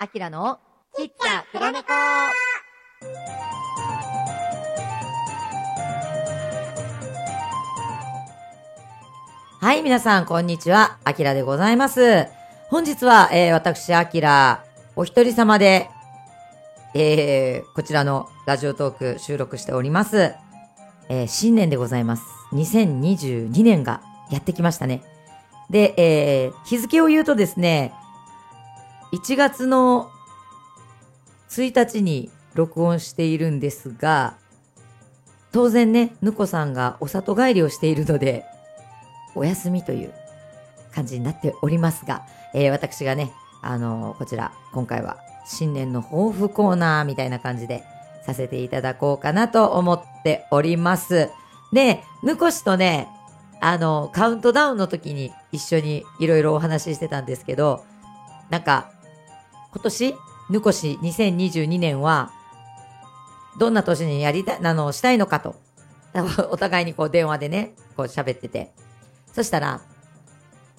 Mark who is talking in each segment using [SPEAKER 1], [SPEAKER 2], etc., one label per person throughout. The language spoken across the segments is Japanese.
[SPEAKER 1] アキラのちっちゃ黒猫はい、皆さん、こんにちは。アキラでございます。本日は、えー、私、アキラ、お一人様で、えー、こちらのラジオトーク収録しております。えー、新年でございます。2022年がやってきましたね。で、えー、日付を言うとですね、1月の1日に録音しているんですが、当然ね、ぬこさんがお里帰りをしているので、お休みという感じになっておりますが、えー、私がね、あのーこちら、今回は新年の抱負コーナーみたいな感じでさせていただこうかなと思っております。で、ぬこしとね、あの、カウントダウンの時に一緒にいろいろお話ししてたんですけど、なんか、今年、ぬこし2022年は、どんな年にやりたい、あの、したいのかと、お互いにこう電話でね、こう喋ってて。そしたら、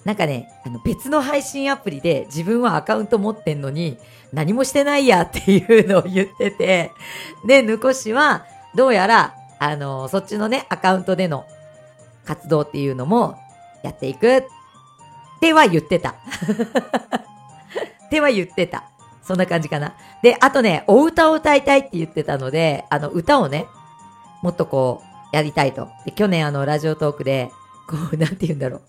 [SPEAKER 1] なんかね、あの別の配信アプリで自分はアカウント持ってんのに何もしてないやっていうのを言ってて、で、ぬこしはどうやら、あの、そっちのね、アカウントでの活動っていうのもやっていくっては言ってた。っては言ってた。そんな感じかな。で、あとね、お歌を歌いたいって言ってたので、あの、歌をね、もっとこう、やりたいと。で、去年あの、ラジオトークで、こう、なんて言うんだろう。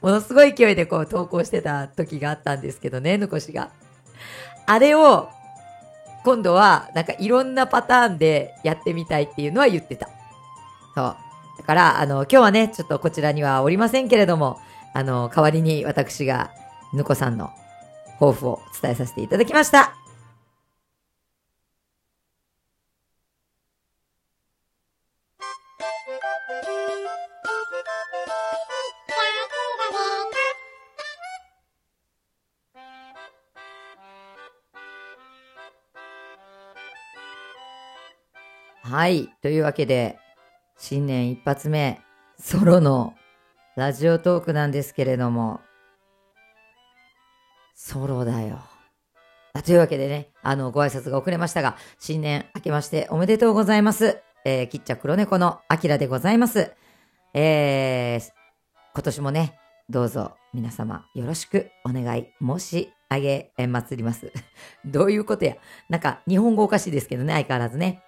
[SPEAKER 1] ものすごい勢いでこう、投稿してた時があったんですけどね、ぬこしが。あれを、今度は、なんかいろんなパターンでやってみたいっていうのは言ってた。そう。だから、あの、今日はね、ちょっとこちらにはおりませんけれども、あの、代わりに私が、ぬこさんの抱負を伝えさせていただきました。はい。というわけで、新年一発目、ソロのラジオトークなんですけれども、ソロだよ。というわけでね、あの、ご挨拶が遅れましたが、新年明けましておめでとうございます。えー、きっちゃ黒猫のあきらでございます。えー、今年もね、どうぞ皆様よろしくお願い申し上げ祭ります。どういうことや。なんか、日本語おかしいですけどね、相変わらずね。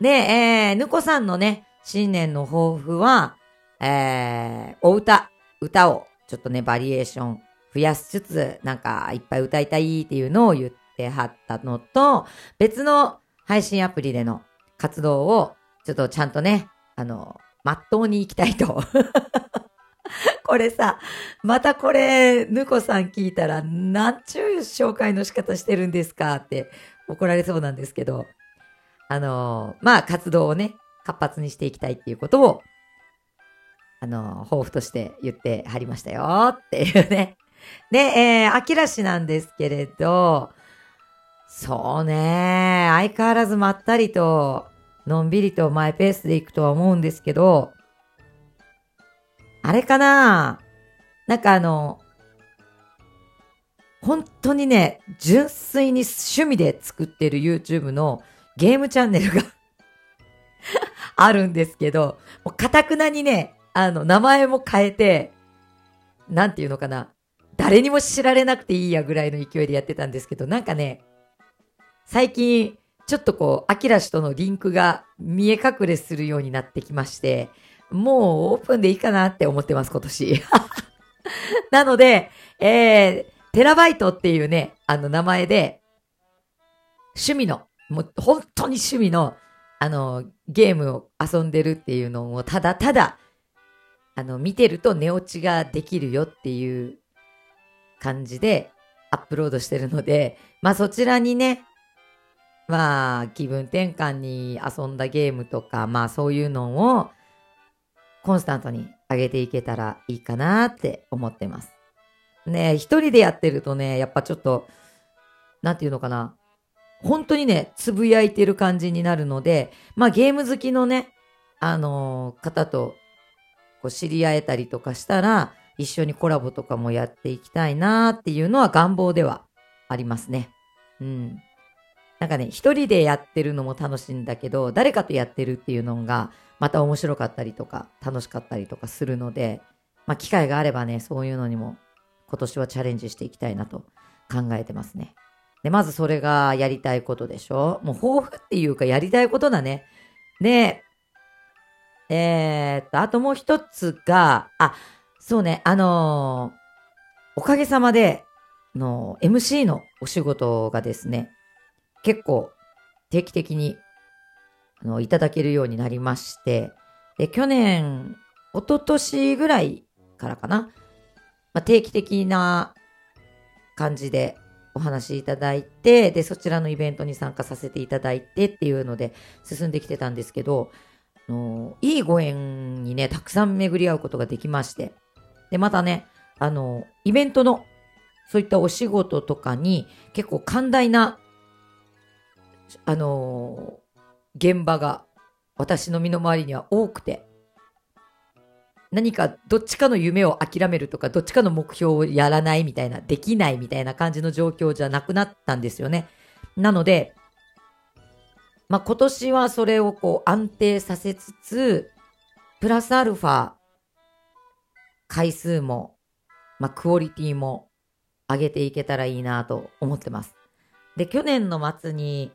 [SPEAKER 1] で、えー、ぬこさんのね、新年の抱負は、えー、お歌、歌をちょっとね、バリエーション増やしつつ、なんかいっぱい歌いたいっていうのを言ってはったのと、別の配信アプリでの活動を、ちょっとちゃんとね、あの、まっとうに行きたいと。これさ、またこれ、ぬこさん聞いたら、なんちゅう紹介の仕方してるんですかって怒られそうなんですけど、あのまあ、活動をね、活発にしていきたいっていうことを、あの抱負として言ってはりましたよっていうね。で、えー、秋らしなんですけれど、そうね、相変わらずまったりと、のんびりとマイペースでいくとは思うんですけど、あれかななんかあの、本当にね、純粋に趣味で作ってる YouTube のゲームチャンネルが あるんですけど、もうかたくなにね、あの、名前も変えて、なんていうのかな。誰にも知られなくていいやぐらいの勢いでやってたんですけど、なんかね、最近、ちょっとこう、アキラ氏とのリンクが見え隠れするようになってきまして、もうオープンでいいかなって思ってます、今年。なので、えー、テラバイトっていうね、あの名前で、趣味の、もう本当に趣味の、あの、ゲームを遊んでるっていうのをただただ、あの、見てると寝落ちができるよっていう感じでアップロードしてるので、まあそちらにね、まあ気分転換に遊んだゲームとか、まあそういうのをコンスタントに上げていけたらいいかなって思ってます。ね一人でやってるとね、やっぱちょっと、なんていうのかな。本当にね、つぶやいてる感じになるので、まあゲーム好きのね、あのー方とこう知り合えたりとかしたら、一緒にコラボとかもやっていきたいなっていうのは願望ではありますね。うん。なんかね、一人でやってるのも楽しいんだけど、誰かとやってるっていうのが、また面白かったりとか、楽しかったりとかするので、まあ、機会があればね、そういうのにも、今年はチャレンジしていきたいなと考えてますね。で、まずそれがやりたいことでしょもう抱負っていうかやりたいことだね。で、えー、っと、あともう一つが、あ、そうね、あのーおかげさまで、の、MC のお仕事がですね、結構定期的に、あの、いただけるようになりまして、で、去年、一昨年ぐらいからかな、まあ、定期的な感じでお話しいただいて、で、そちらのイベントに参加させていただいてっていうので進んできてたんですけど、あのいいご縁にね、たくさん巡り合うことができまして、で、またね、あの、イベントの、そういったお仕事とかに、結構寛大な、あの現場が、私の身の回りには多くて、何かどっちかの夢を諦めるとか、どっちかの目標をやらないみたいな、できないみたいな感じの状況じゃなくなったんですよね。なので、まあ、今年はそれをこう安定させつつ、プラスアルファ、回数も、まあ、クオリティも上げていけたらいいなと思ってます。で、去年の末に、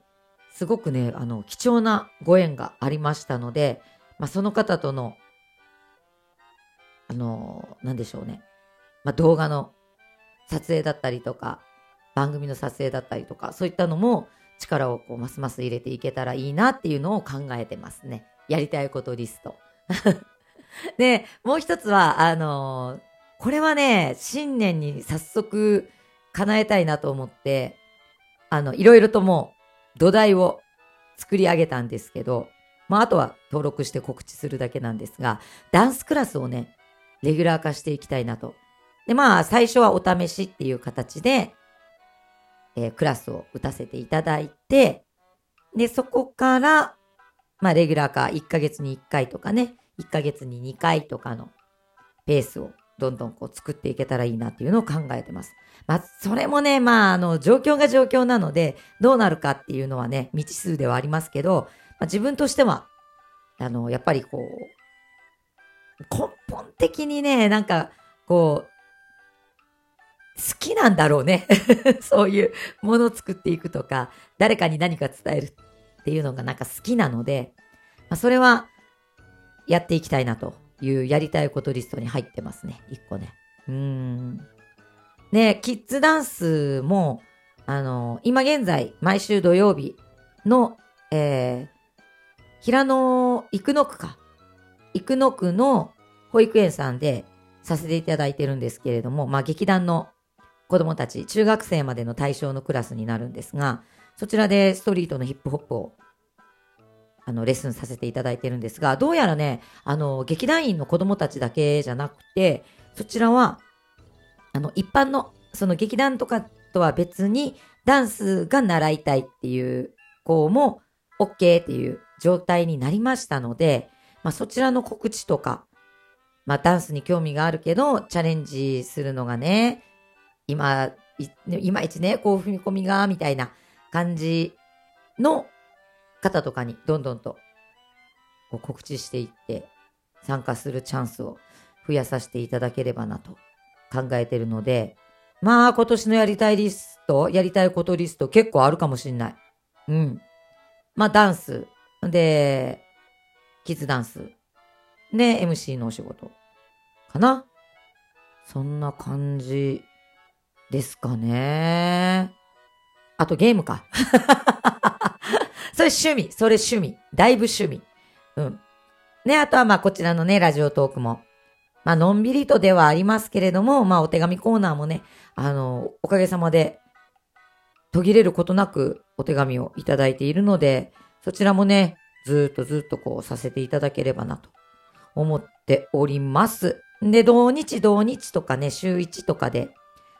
[SPEAKER 1] すごくね、あの、貴重なご縁がありましたので、まあ、その方との、あの、なんでしょうね。まあ、動画の撮影だったりとか、番組の撮影だったりとか、そういったのも力をこうますます入れていけたらいいなっていうのを考えてますね。やりたいことリスト。で、もう一つは、あのこれはね、新年に早速叶えたいなと思って、あの、いろいろともう土台を作り上げたんですけど、まあ、あとは登録して告知するだけなんですが、ダンスクラスをね、レギュラー化していきたいなと。で、まあ、最初はお試しっていう形で、えークラスを打たせていただいて、で、そこから、まあ、レギュラー化1ヶ月に1回とかね、1ヶ月に2回とかのペースをどんどんこう作っていけたらいいなっていうのを考えてます。まあ、それもね、まあ、あの、状況が状況なので、どうなるかっていうのはね、未知数ではありますけど、まあ、自分としては、あの、やっぱりこう、根本的にね、なんか、こう、好きなんだろうね。そういうものを作っていくとか、誰かに何か伝えるっていうのがなんか好きなので、まあ、それはやっていきたいなというやりたいことリストに入ってますね。一個ね。うん。ねキッズダンスも、あの、今現在、毎週土曜日の、えー、平野生野区か。生野区の保育園さんでさせていただいてるんですけれども、まあ劇団の子供たち、中学生までの対象のクラスになるんですが、そちらでストリートのヒップホップをあの、レッスンさせていただいてるんですが、どうやらね、あの、劇団員の子供たちだけじゃなくて、そちらは、あの、一般の、その劇団とかとは別に、ダンスが習いたいっていう子も、OK っていう状態になりましたので、まあ、そちらの告知とか、まあ、ダンスに興味があるけど、チャレンジするのがね、今、いいまいちね、こう踏み込みが、みたいな感じの方とかにどんどんとこう告知していって参加するチャンスを増やさせていただければなと考えてるので、まあ今年のやりたいリスト、やりたいことリスト結構あるかもしんない。うん。まあダンス、で、キッズダンス、で、MC のお仕事かな。そんな感じですかね。あとゲームか。それ趣味、それ趣味。だいぶ趣味。うん。ね、あとはまあこちらのね、ラジオトークも。まあのんびりとではありますけれども、まあお手紙コーナーもね、あの、おかげさまで途切れることなくお手紙をいただいているので、そちらもね、ずっとずっとこうさせていただければなと思っております。で、同日同日とかね、週1とかで、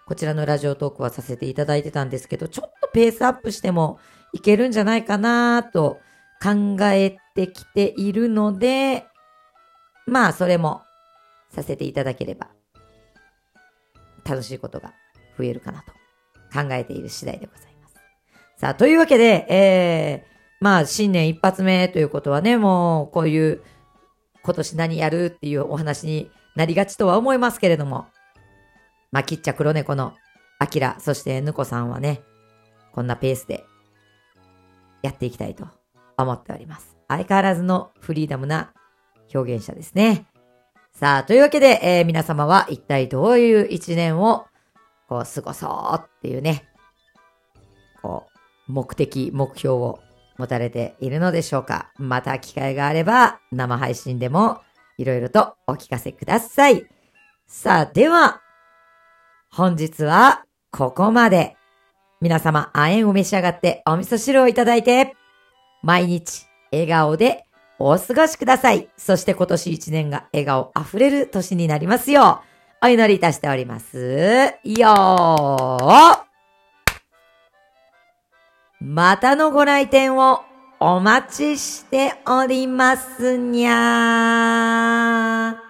[SPEAKER 1] こちらのラジオトークはさせていただいてたんですけど、ちょっとペースアップしてもいけるんじゃないかなと考えてきているので、まあ、それもさせていただければ、楽しいことが増えるかなと考えている次第でございます。さあ、というわけで、えー、まあ、新年一発目ということはね、もう、こういう、今年何やるっていうお話になりがちとは思いますけれども、まあ、きっちゃ黒猫のアキラ、そしてぬこさんはね、こんなペースでやっていきたいと思っております。相変わらずのフリーダムな表現者ですね。さあ、というわけで、えー、皆様は一体どういう一年をこう過ごそうっていうね、こう、目的、目標を持たれているのでしょうかまた機会があれば生配信でもいろいろとお聞かせください。さあ、では、本日はここまで。皆様、亜鉛を召し上がってお味噌汁をいただいて、毎日笑顔でお過ごしください。そして今年一年が笑顔あふれる年になりますよう、お祈りいたしております。よーまたのご来店をお待ちしておりますにゃー。